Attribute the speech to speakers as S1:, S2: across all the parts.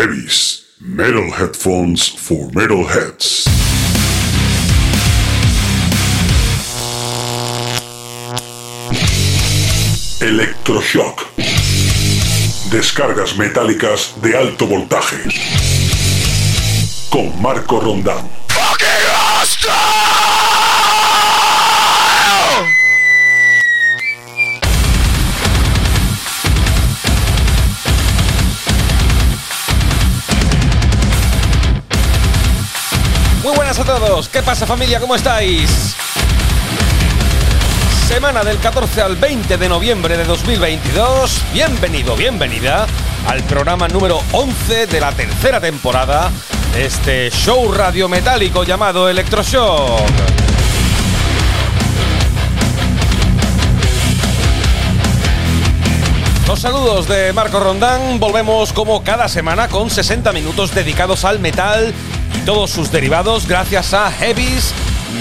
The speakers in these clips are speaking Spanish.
S1: Heavies. Metal headphones for metalheads. Electroshock. Descargas metálicas de alto voltaje. Con Marco Rondán.
S2: A todos, ¿qué pasa familia? ¿Cómo estáis? Semana del 14 al 20 de noviembre de 2022. Bienvenido, bienvenida al programa número 11 de la tercera temporada de este show radiometálico llamado Electroshock. Los saludos de Marco Rondán. Volvemos como cada semana con 60 minutos dedicados al metal todos sus derivados gracias a Heavy's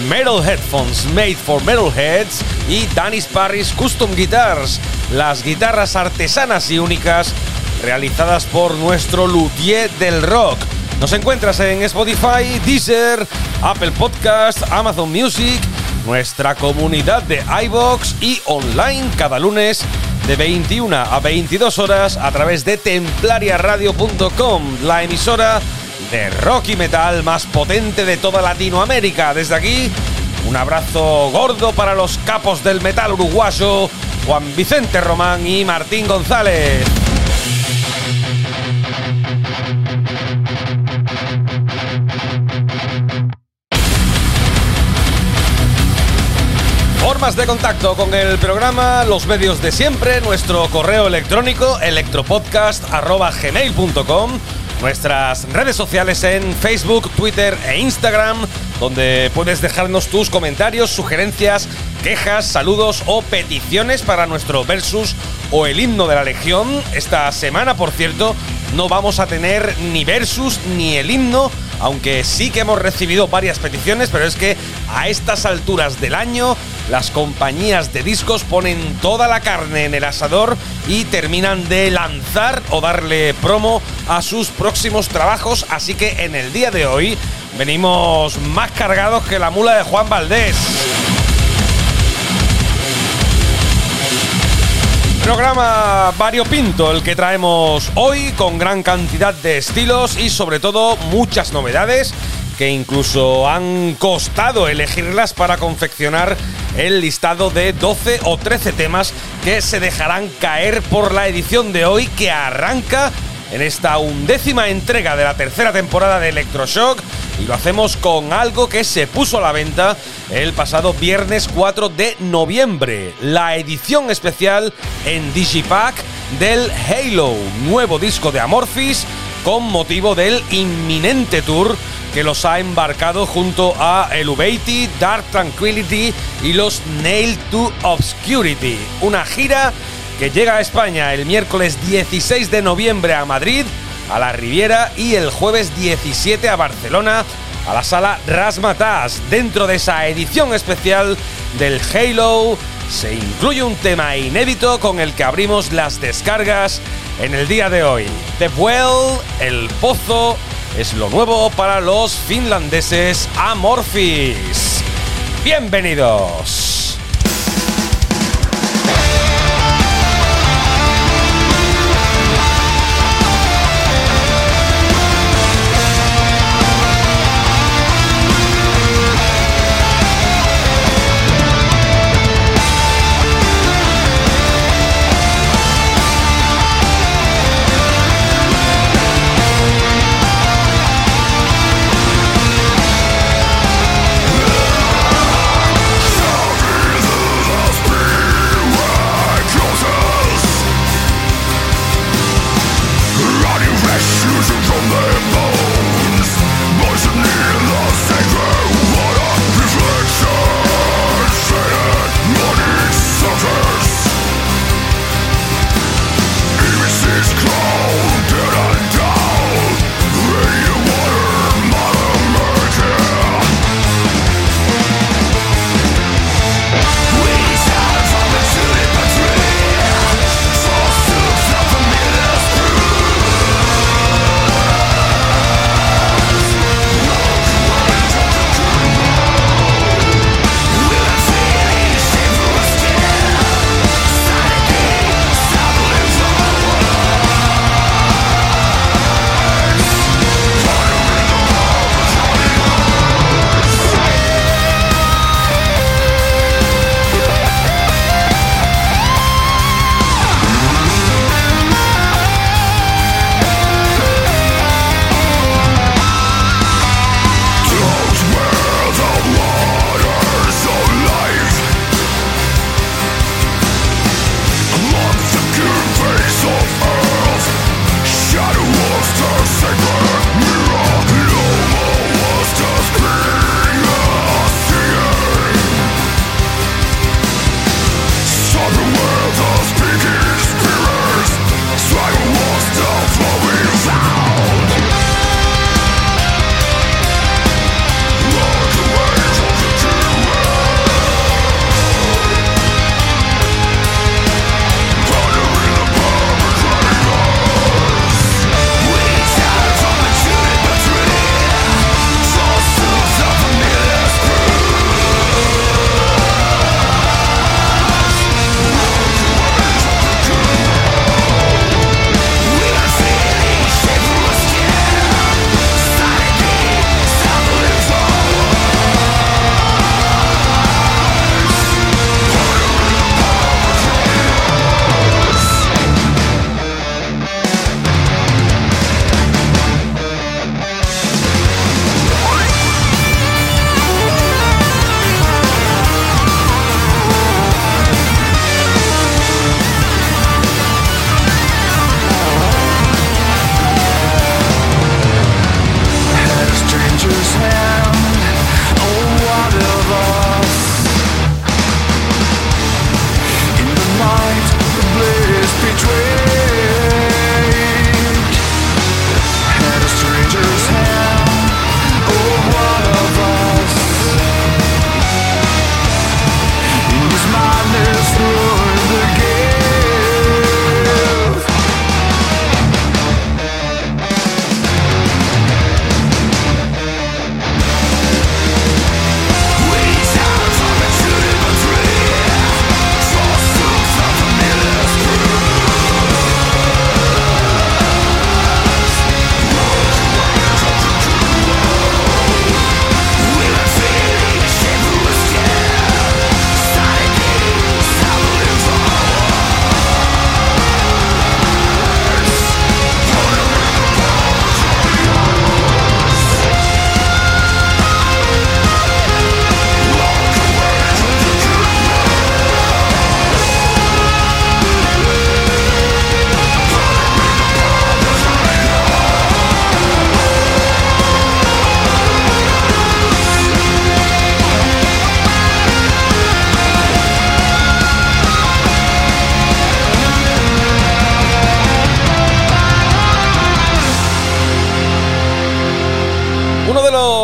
S2: Metal Headphones Made for Metalheads y Danis Paris Custom Guitars, las guitarras artesanas y únicas realizadas por nuestro luthier del rock. Nos encuentras en Spotify, Deezer, Apple Podcast, Amazon Music, nuestra comunidad de iBox y online cada lunes de 21 a 22 horas a través de templariaradio.com, la emisora de rock y metal más potente de toda Latinoamérica. Desde aquí, un abrazo gordo para los capos del metal uruguayo, Juan Vicente Román y Martín González. Formas de contacto con el programa, los medios de siempre, nuestro correo electrónico electropodcast.gmail.com nuestras redes sociales en Facebook, Twitter e Instagram, donde puedes dejarnos tus comentarios, sugerencias, quejas, saludos o peticiones para nuestro versus o el himno de la Legión. Esta semana, por cierto, no vamos a tener ni versus ni el himno, aunque sí que hemos recibido varias peticiones, pero es que a estas alturas del año las compañías de discos ponen toda la carne en el asador y terminan de lanzar o darle promo a sus próximos trabajos, así que en el día de hoy venimos más cargados que la mula de Juan Valdés. Programa variopinto el que traemos hoy con gran cantidad de estilos y sobre todo muchas novedades que incluso han costado elegirlas para confeccionar el listado de 12 o 13 temas que se dejarán caer por la edición de hoy que arranca en esta undécima entrega de la tercera temporada de Electroshock y lo hacemos con algo que se puso a la venta el pasado viernes 4 de noviembre, la edición especial en Digipack del Halo, nuevo disco de Amorphis con motivo del inminente tour que los ha embarcado junto a Eluvati, Dark Tranquility y los Nail to Obscurity. Una gira que llega a España el miércoles 16 de noviembre a Madrid, a la Riviera y el jueves 17 a Barcelona, a la sala Rasmatas. Dentro de esa edición especial del Halo se incluye un tema inédito con el que abrimos las descargas en el día de hoy. The Well, El Pozo, es lo nuevo para los finlandeses Amorphis. Bienvenidos.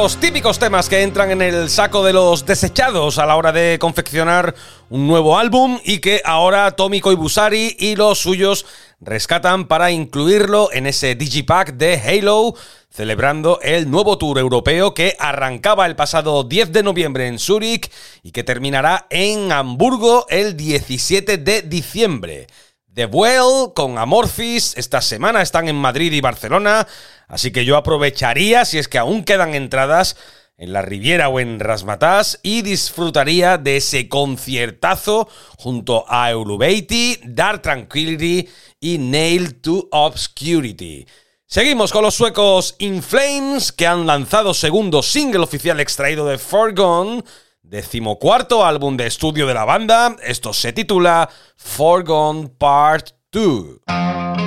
S2: Los típicos temas que entran en el saco de los desechados a la hora de confeccionar un nuevo álbum y que ahora Tommy Koibusari y los suyos rescatan para incluirlo en ese digipack de Halo, celebrando el nuevo tour europeo que arrancaba el pasado 10 de noviembre en Zúrich y que terminará en Hamburgo el 17 de diciembre. The Well con Amorphis esta semana están en Madrid y Barcelona, así que yo aprovecharía, si es que aún quedan entradas, en la Riviera o en Rasmatas y disfrutaría de ese conciertazo junto a Eulubeiti, Dark Tranquility y Nail to Obscurity. Seguimos con los suecos In Flames que han lanzado segundo single oficial extraído de Forgone decimocuarto álbum de estudio de la banda. Esto se titula Forgone Part 2.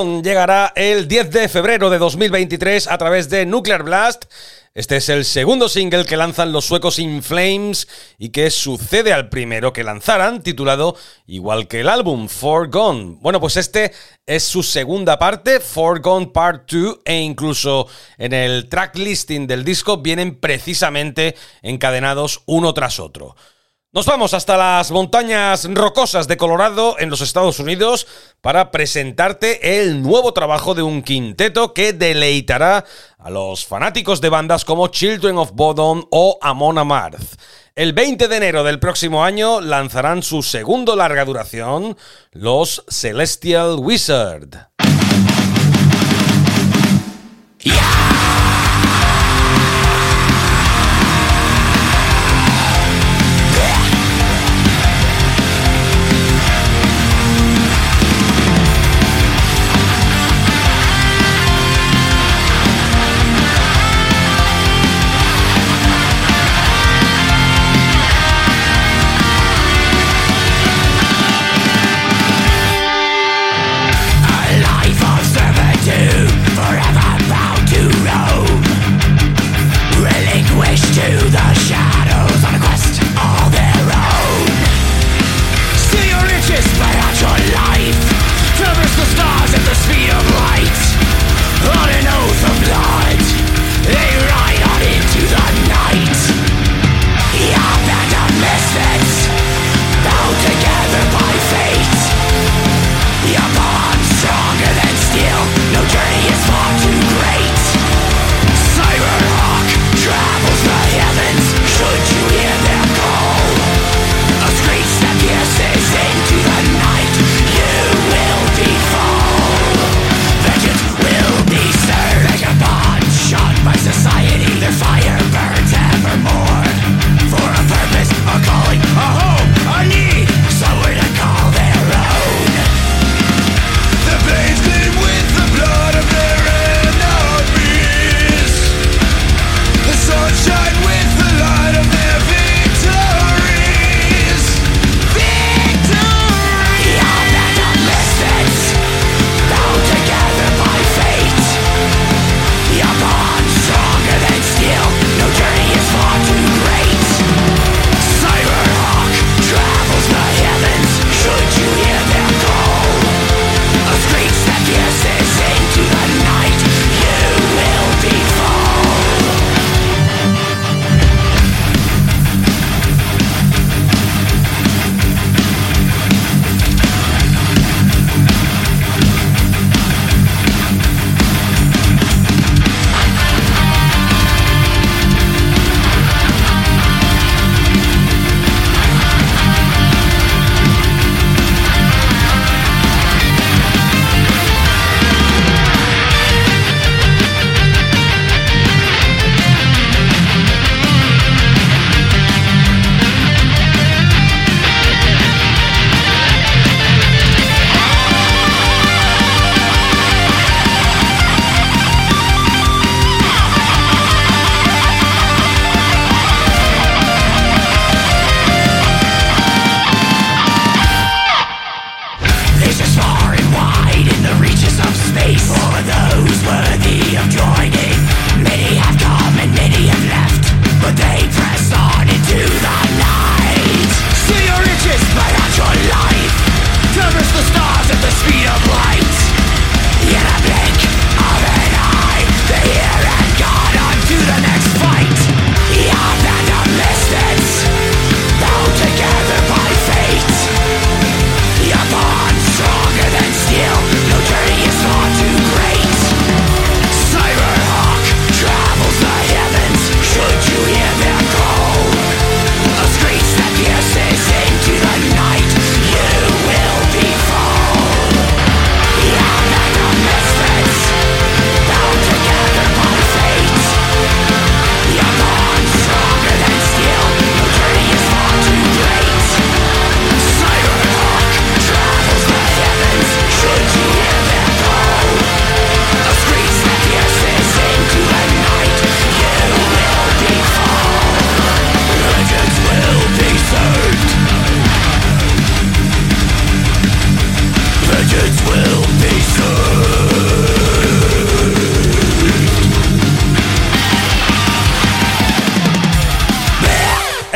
S2: Llegará el 10 de febrero de 2023 a través de Nuclear Blast. Este es el segundo single que lanzan los suecos In Flames y que sucede al primero que lanzaran, titulado igual que el álbum, Gone. Bueno, pues este es su segunda parte, Gone Part 2, e incluso en el track listing del disco vienen precisamente encadenados uno tras otro. Nos vamos hasta las montañas rocosas de Colorado en los Estados Unidos para presentarte el nuevo trabajo de un quinteto que deleitará a los fanáticos de bandas como Children of Bodom o Amon Amarth. El 20 de enero del próximo año lanzarán su segundo larga duración, los Celestial Wizard.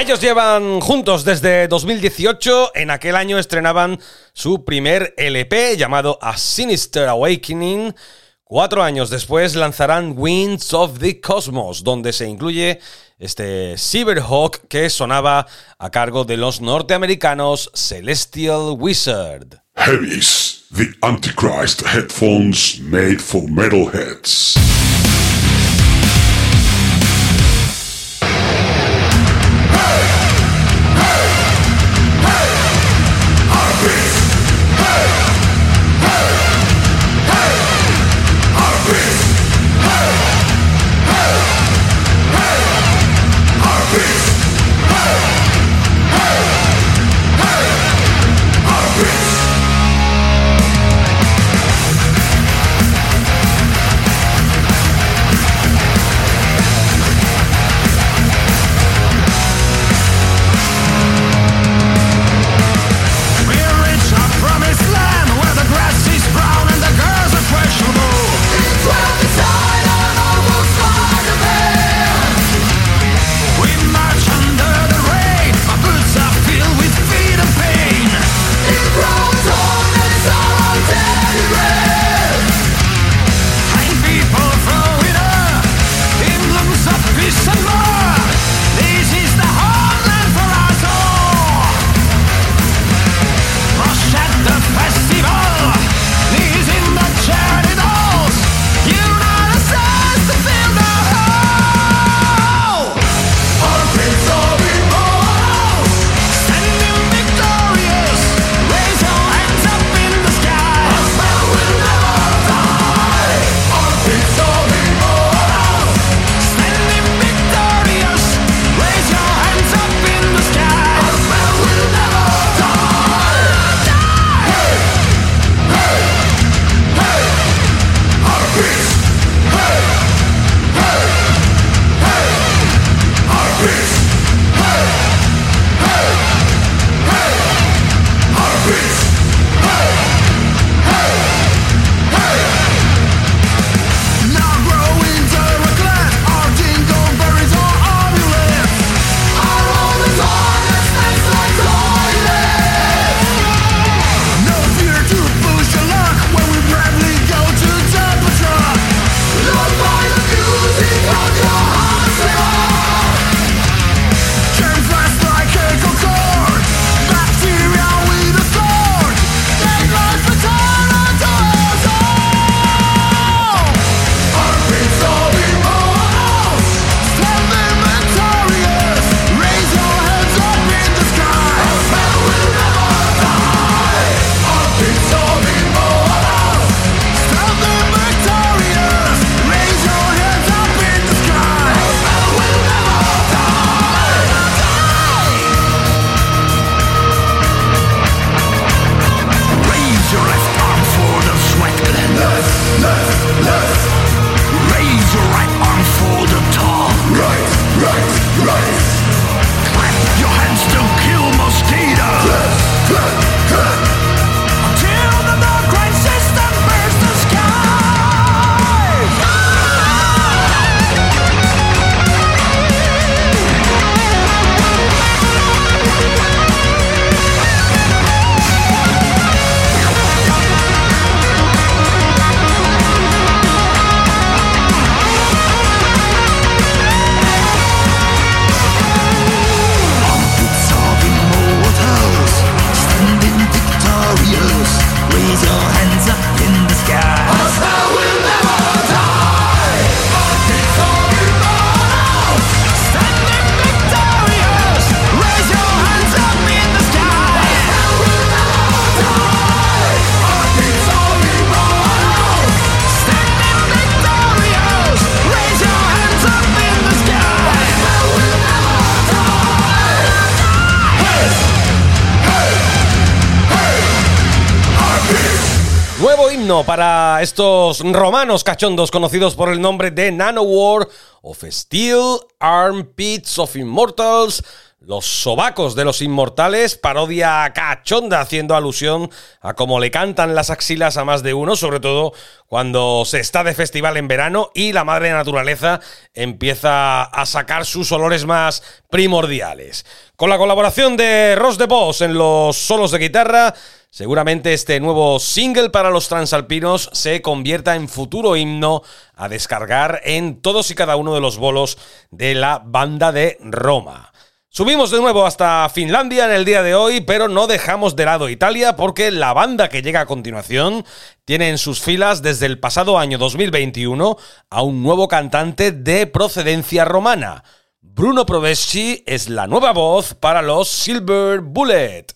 S2: Ellos llevan juntos desde 2018. En aquel año estrenaban su primer LP llamado A Sinister Awakening. Cuatro años después lanzarán Winds of the Cosmos, donde se incluye este Cyberhawk que sonaba a cargo de los norteamericanos Celestial Wizard.
S1: Heavies, the Antichrist headphones made for metalheads.
S2: Para estos romanos cachondos conocidos por el nombre de Nanowar of Steel, Armpits of Immortals, los sobacos de los inmortales, parodia cachonda haciendo alusión a cómo le cantan las axilas a más de uno, sobre todo cuando se está de festival en verano y la madre naturaleza empieza a sacar sus olores más primordiales. Con la colaboración de Ross de Boss en los solos de guitarra, seguramente este nuevo single para los transalpinos se convierta en futuro himno a descargar en todos y cada uno de los bolos de la banda de Roma. Subimos de nuevo hasta Finlandia en el día de hoy, pero no dejamos de lado Italia porque la banda que llega a continuación tiene en sus filas desde el pasado año 2021 a un nuevo cantante de procedencia romana. Bruno Provesci es la nueva voz para los Silver Bullet.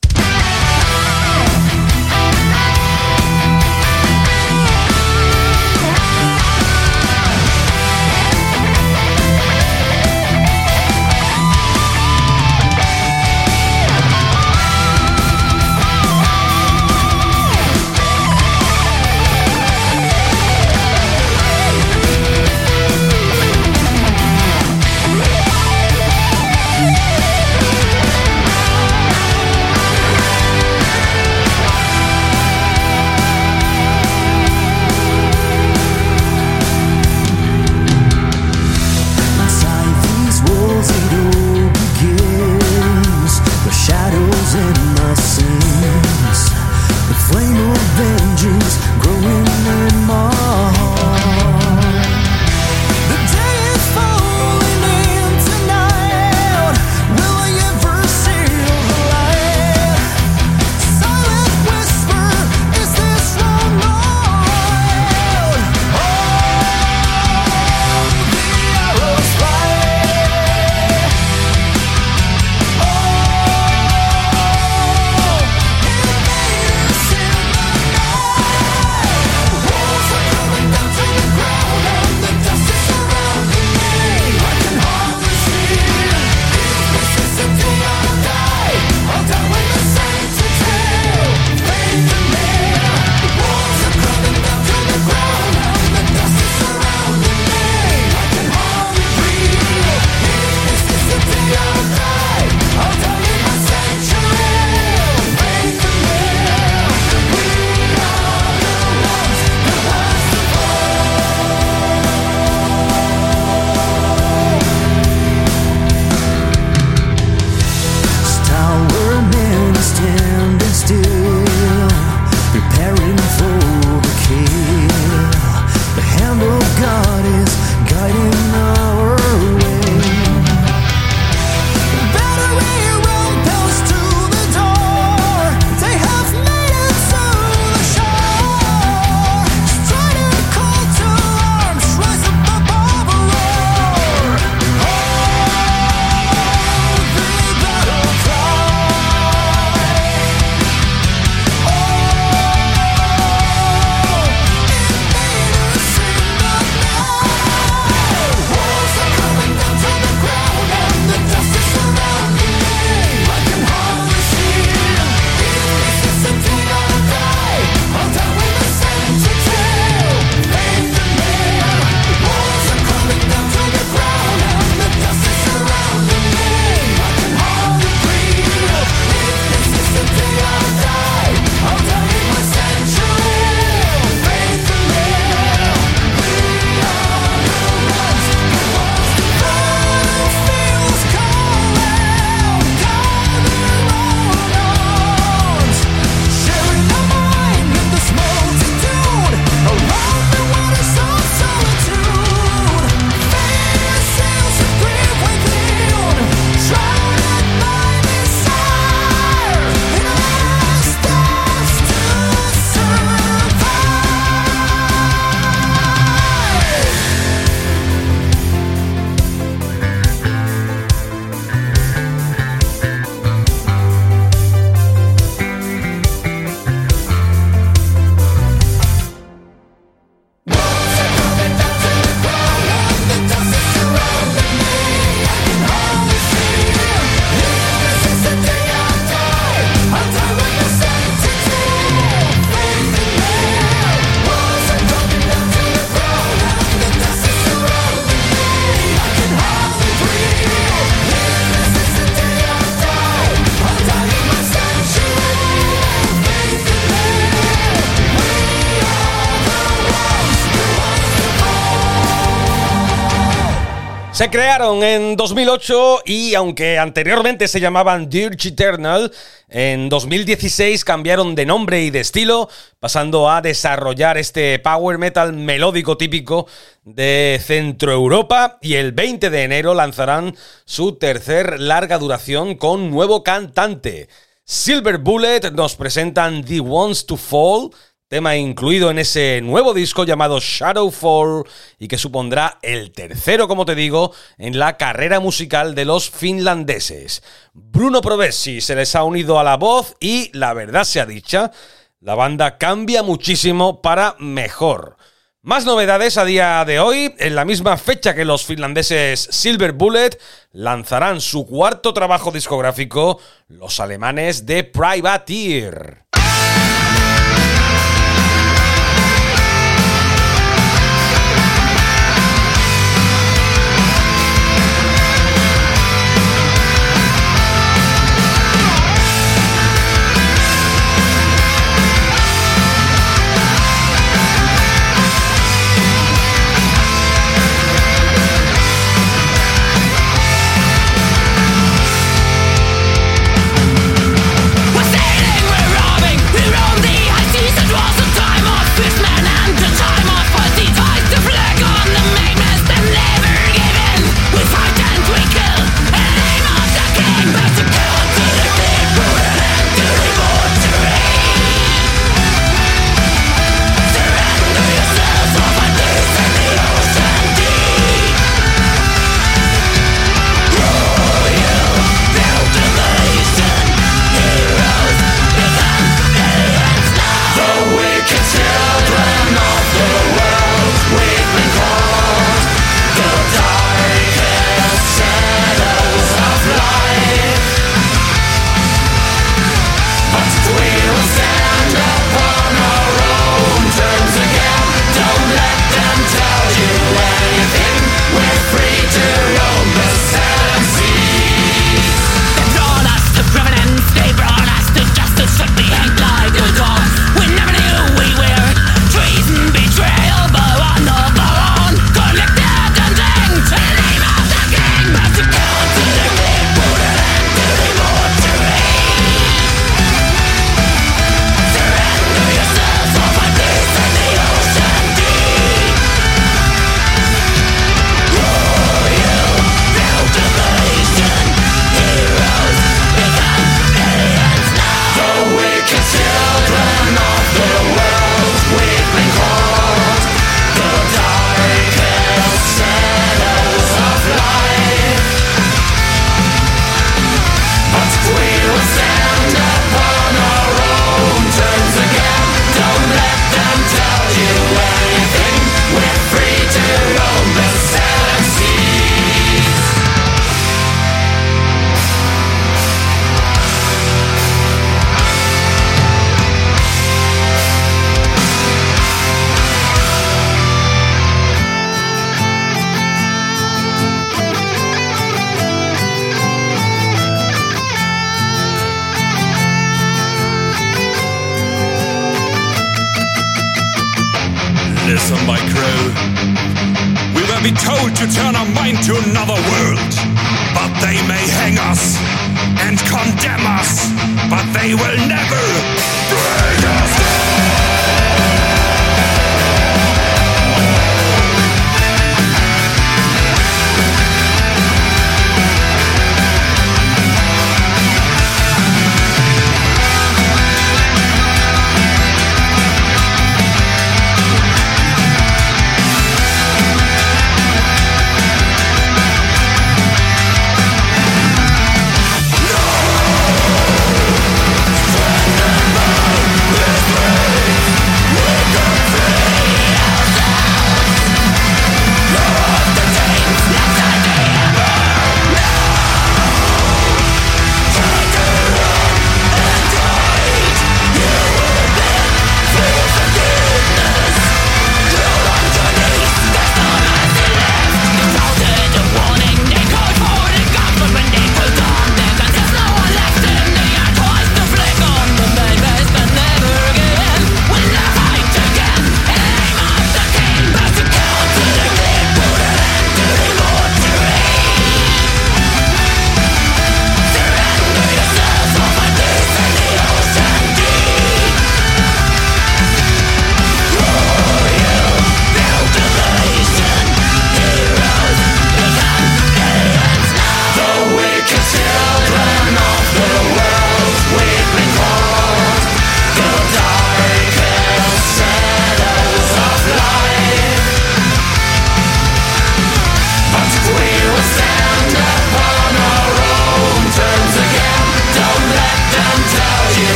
S3: Se crearon en 2008 y aunque anteriormente se llamaban Dirge Eternal, en 2016 cambiaron de nombre y de estilo, pasando a desarrollar este power metal melódico típico de Centro Europa y el 20 de enero lanzarán su tercer larga duración con nuevo cantante. Silver Bullet nos presentan The Ones to Fall, tema incluido en ese nuevo disco llamado Shadowfall y que supondrá el tercero, como te digo, en la carrera musical de los finlandeses. Bruno Provesi se les ha unido a la voz y, la verdad sea dicha, la banda cambia muchísimo para mejor. Más novedades a día de hoy, en la misma fecha que los finlandeses Silver Bullet lanzarán su cuarto trabajo discográfico, los alemanes de Privateer.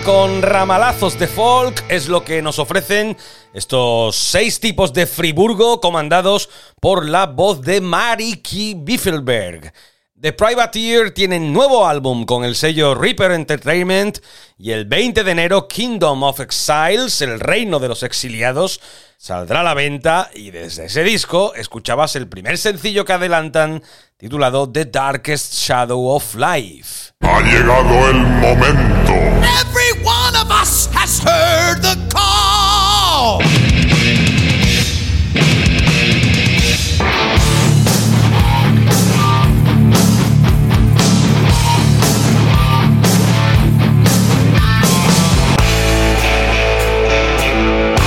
S2: Con ramalazos de folk es lo que nos ofrecen estos seis tipos de Friburgo comandados por la voz de Mariki Biffelberg. The Privateer tienen nuevo álbum con el sello Reaper Entertainment y el 20 de enero Kingdom of Exiles, el reino de los exiliados, saldrá a la venta y desde ese disco escuchabas el primer sencillo que adelantan titulado The Darkest Shadow of Life.
S1: Ha llegado el momento.
S4: Every one of us has heard the call.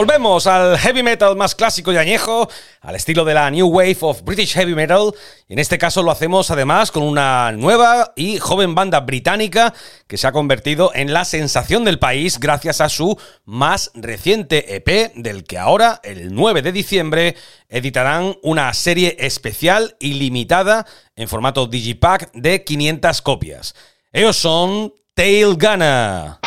S2: Volvemos al heavy metal más clásico y añejo, al estilo de la New Wave of British Heavy Metal, en este caso lo hacemos además con una nueva y joven banda británica que se ha convertido en la sensación del país gracias a su más reciente EP, del que ahora, el 9 de diciembre, editarán una serie especial y limitada en formato digipack de 500 copias. Ellos son Tail Gunner.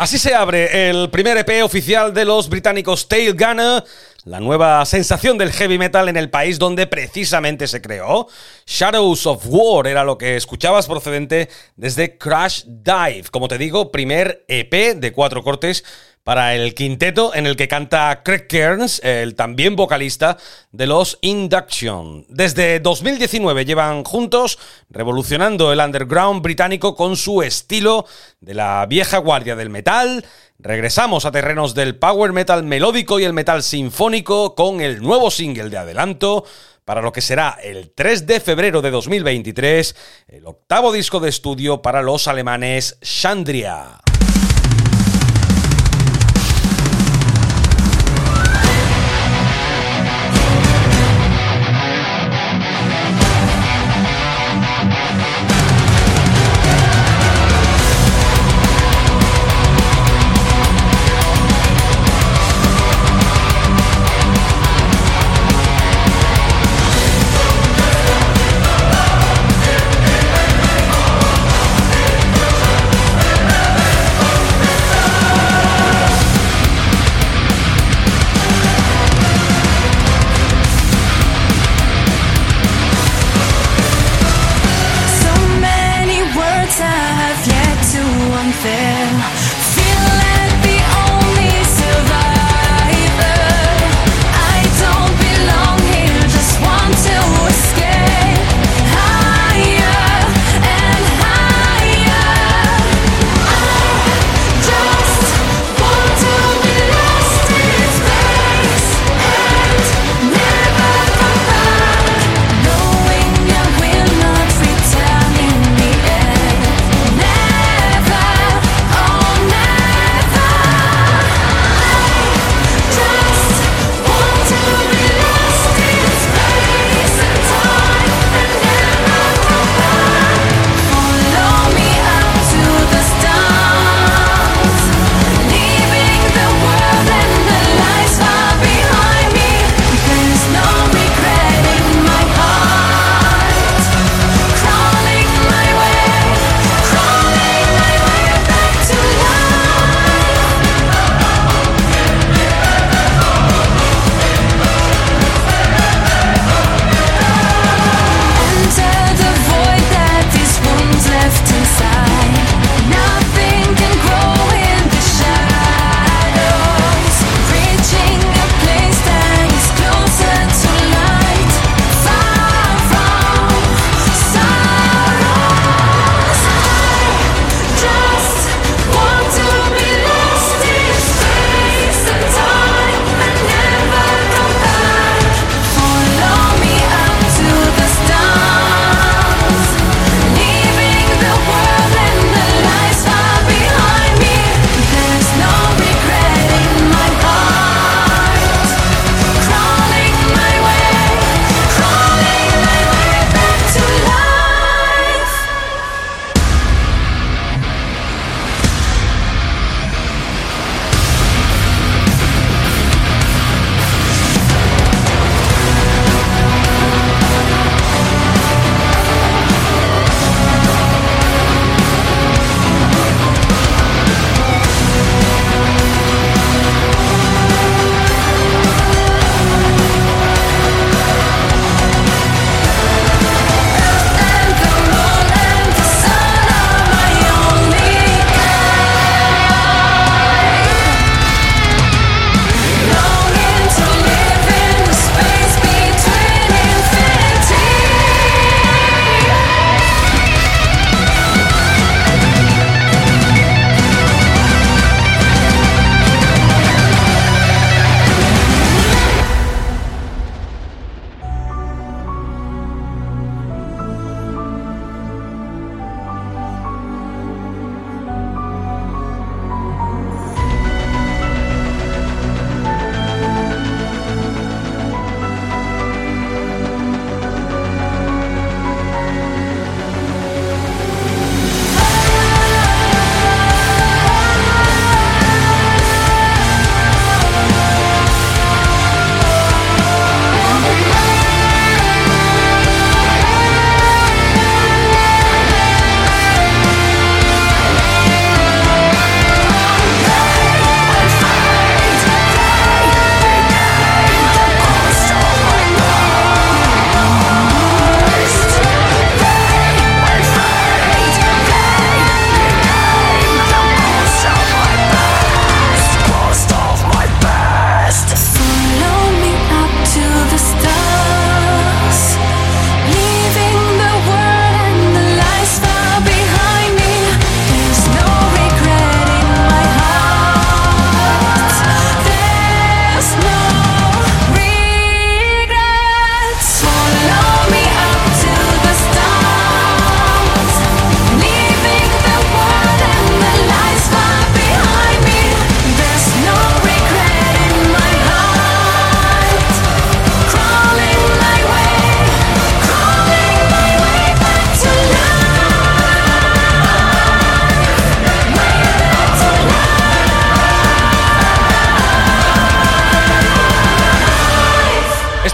S2: Así se abre el primer EP oficial de los británicos Tail Gunner, la nueva sensación del heavy metal en el país donde precisamente se creó. Shadows of War era lo que escuchabas procedente desde Crash Dive, como te digo, primer EP de cuatro cortes para el quinteto en el que canta Craig Kearns, el también vocalista de los Induction. Desde 2019 llevan juntos revolucionando el underground británico con su estilo de la vieja guardia del metal. Regresamos a terrenos del power metal melódico y el metal sinfónico con el nuevo single de adelanto para lo que será el 3 de febrero de 2023, el octavo disco de estudio para los alemanes Chandria.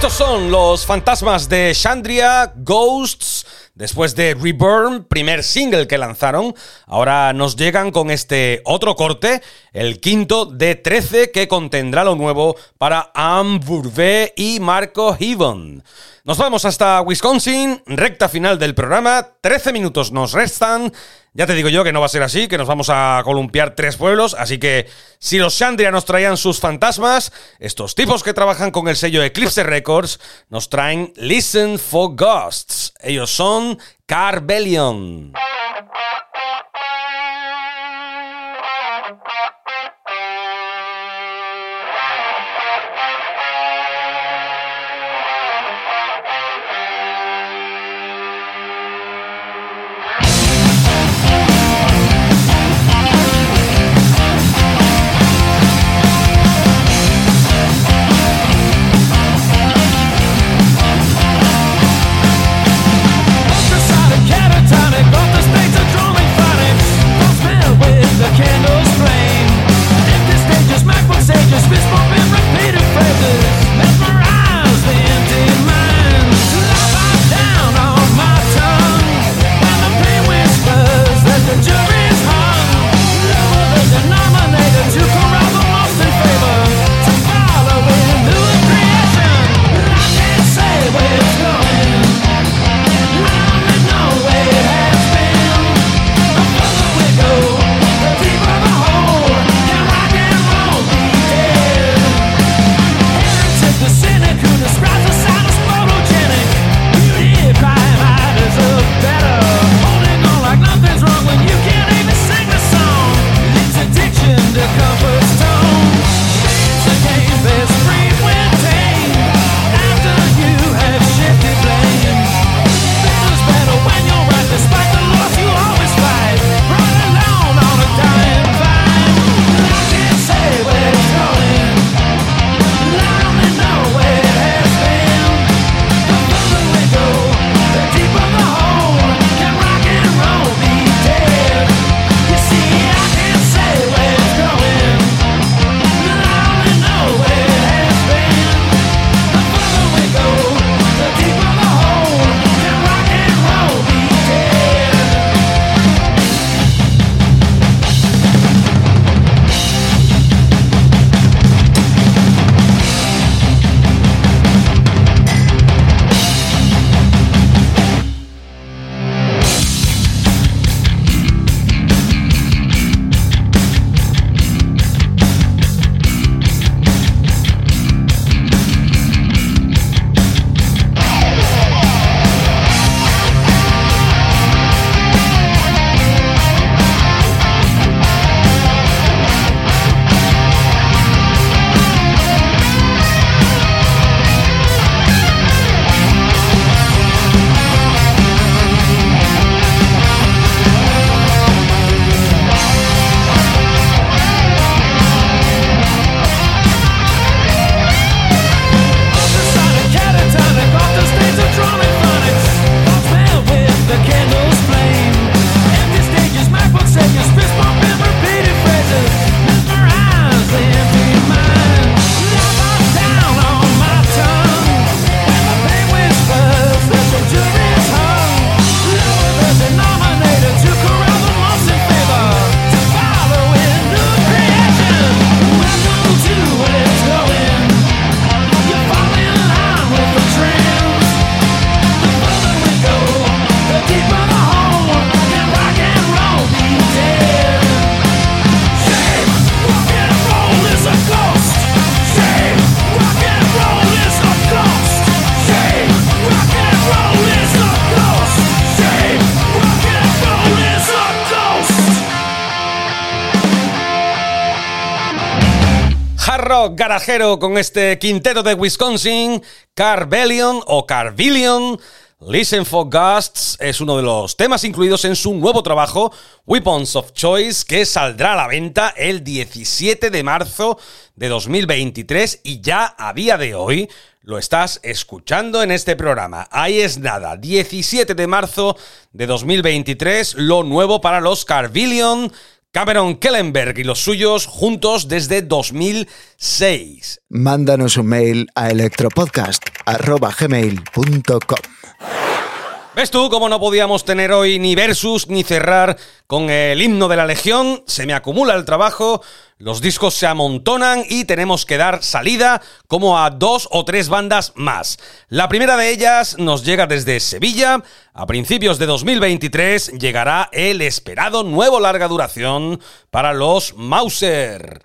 S5: Son los fantasmas de Chandria, Ghosts, después de Reburn, primer single que lanzaron. Ahora nos llegan con este otro corte, el quinto de 13, que contendrá lo nuevo para Anne Bourvet y Marco Heaven. Nos vamos hasta Wisconsin, recta final del programa, 13 minutos nos restan. Ya te digo yo que no va a ser así, que nos vamos a columpiar tres pueblos, así que si los Shandria nos traían sus fantasmas, estos tipos que trabajan con el sello Eclipse Records nos traen Listen for Ghosts. Ellos son Carbellion. Christmas and repeated phrases. Garajero con este quinteto de Wisconsin, Carbellion o Carvillion. Listen for Gusts es uno de los temas incluidos en su nuevo trabajo, Weapons of Choice, que saldrá a la venta el 17 de marzo de 2023 y ya a día de hoy lo estás escuchando en este programa. Ahí es nada, 17 de marzo de 2023, lo nuevo para los Carvillion
S4: Cameron Kellenberg y los suyos juntos desde 2006.
S6: Mándanos un mail a electropodcast.gmail.com
S4: ¿Ves tú cómo no podíamos tener hoy ni versus ni cerrar con el himno de la Legión? Se me acumula el trabajo, los discos se amontonan y tenemos que dar salida como a dos o tres bandas más. La primera de ellas nos llega desde Sevilla. A principios de 2023 llegará el esperado nuevo larga duración para los Mauser.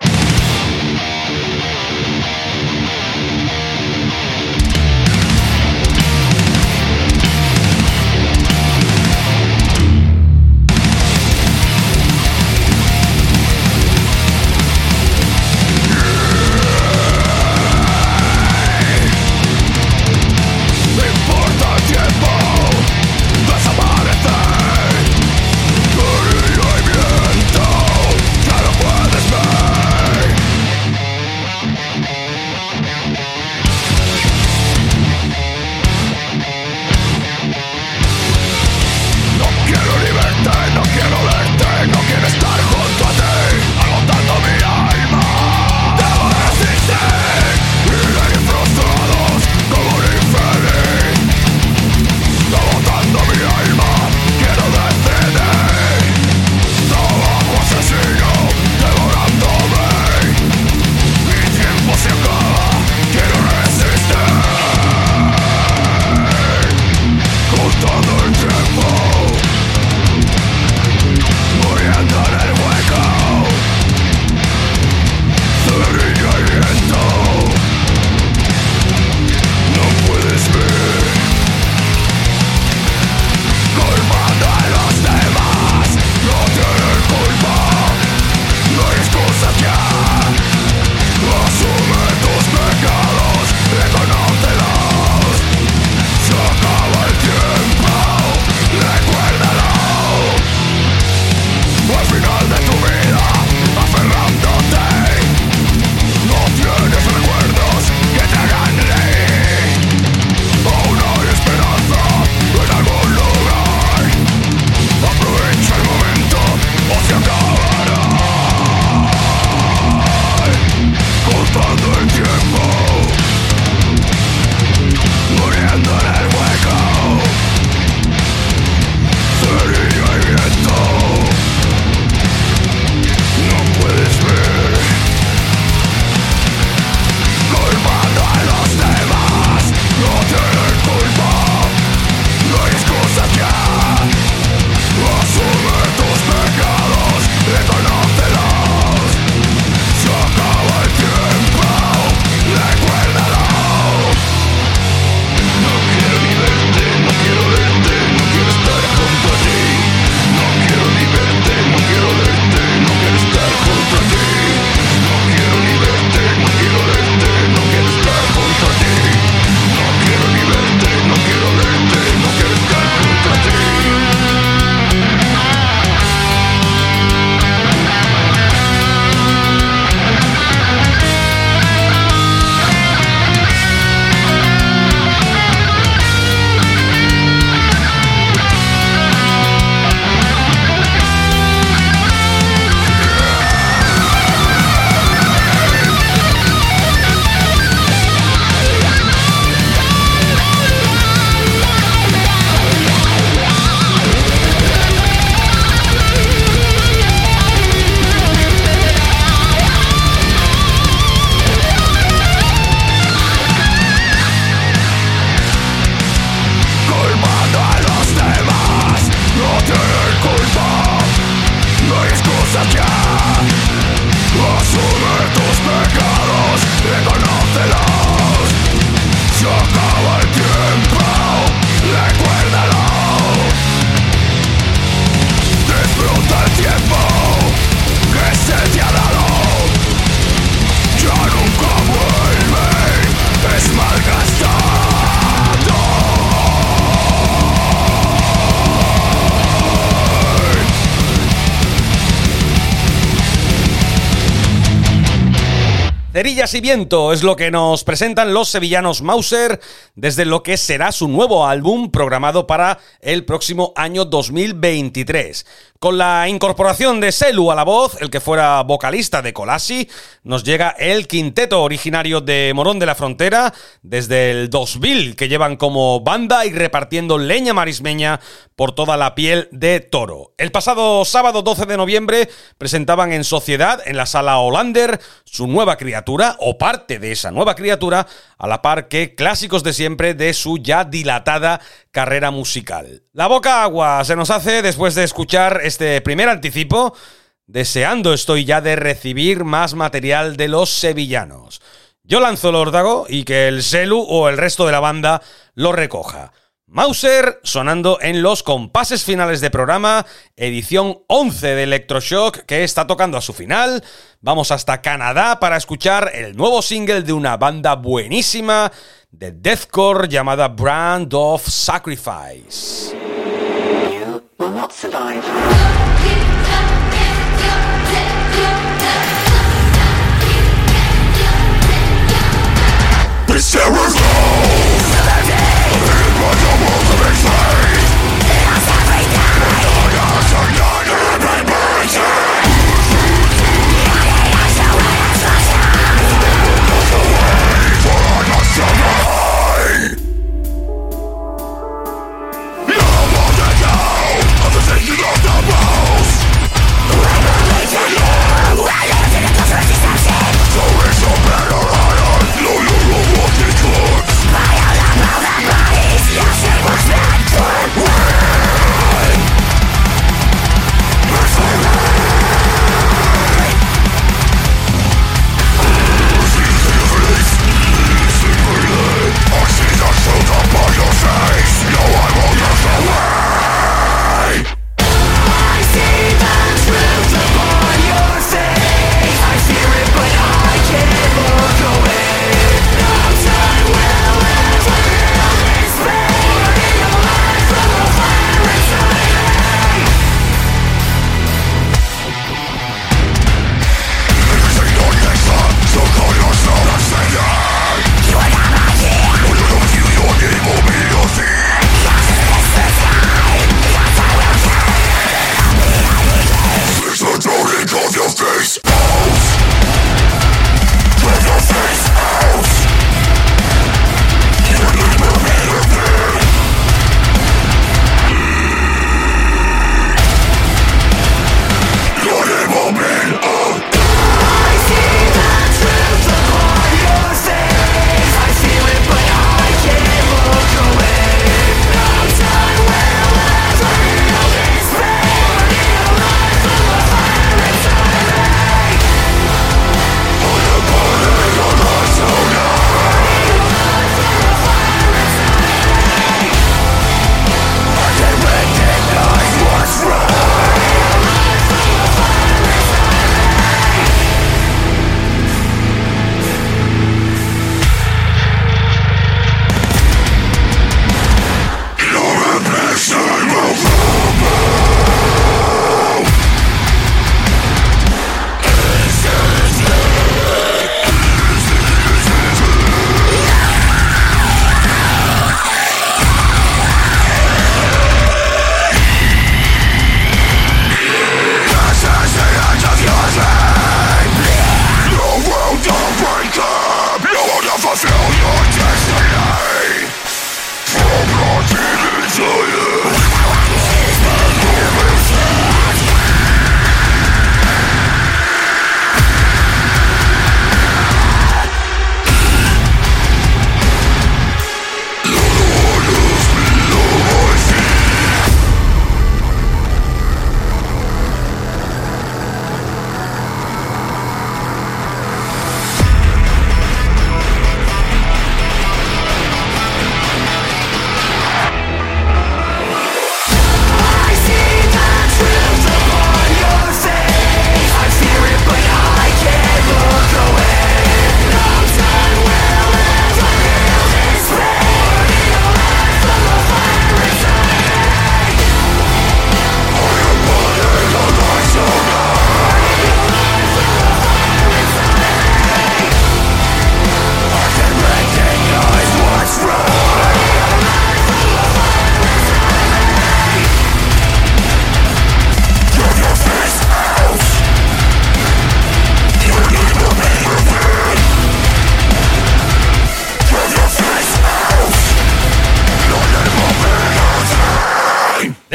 S4: Y viento es lo que nos presentan los sevillanos Mauser desde lo que será su nuevo álbum programado para el próximo año 2023.
S2: Con la incorporación de Selu a la voz, el que fuera vocalista de Colasi, nos llega el quinteto originario de Morón de la Frontera desde el 2000, que llevan como banda y repartiendo leña marismeña por toda la piel de toro. El pasado sábado 12 de noviembre presentaban en sociedad, en la sala Hollander, su nueva criatura, o parte de esa nueva criatura, a la par que clásicos de siempre de su ya dilatada carrera musical. La boca agua se nos hace después de escuchar este primer anticipo. Deseando estoy ya de recibir más material de los sevillanos. Yo lanzo el órdago y que el Selu o el resto de la banda lo recoja. Mauser sonando en los compases finales de programa, edición 11 de Electroshock que está tocando a su final. Vamos hasta Canadá para escuchar el nuevo single de una banda buenísima de deathcore llamada Brand of Sacrifice.
S1: Bye was
S2: not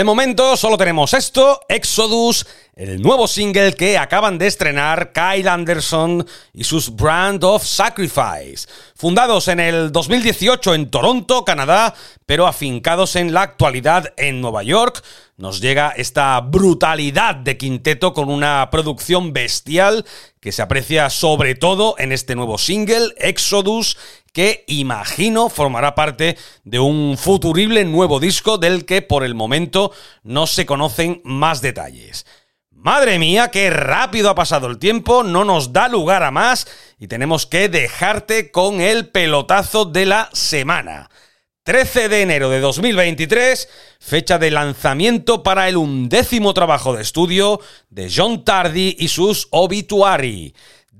S2: momento solo tenemos esto, Exodus, el nuevo single que acaban de estrenar Kyle Anderson y sus Brand of Sacrifice. Fundados en el 2018 en Toronto, Canadá, pero afincados en la actualidad en Nueva York, nos llega esta brutalidad de quinteto con una producción bestial que se aprecia sobre todo en este nuevo single, Exodus, que imagino formará parte de un futurible nuevo disco del que por el momento no se conocen más detalles. Madre mía, qué rápido ha pasado el tiempo, no nos da lugar a más y tenemos que dejarte con el pelotazo de la semana. 13 de enero de 2023, fecha de lanzamiento para el undécimo trabajo de estudio de John Tardy y sus Obituary.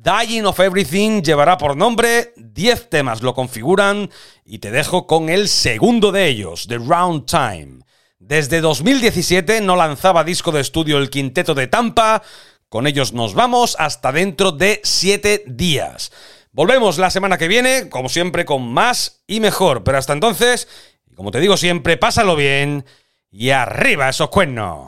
S2: Dying of Everything llevará por nombre 10 temas lo configuran y te dejo con el segundo de ellos, The Round Time. Desde 2017 no lanzaba disco de estudio el quinteto de Tampa, con ellos nos vamos hasta dentro de 7 días. Volvemos la semana que viene, como siempre, con más y mejor, pero hasta entonces, como te digo siempre, pásalo bien y arriba esos cuernos.